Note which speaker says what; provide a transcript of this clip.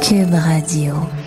Speaker 1: Cube Radio.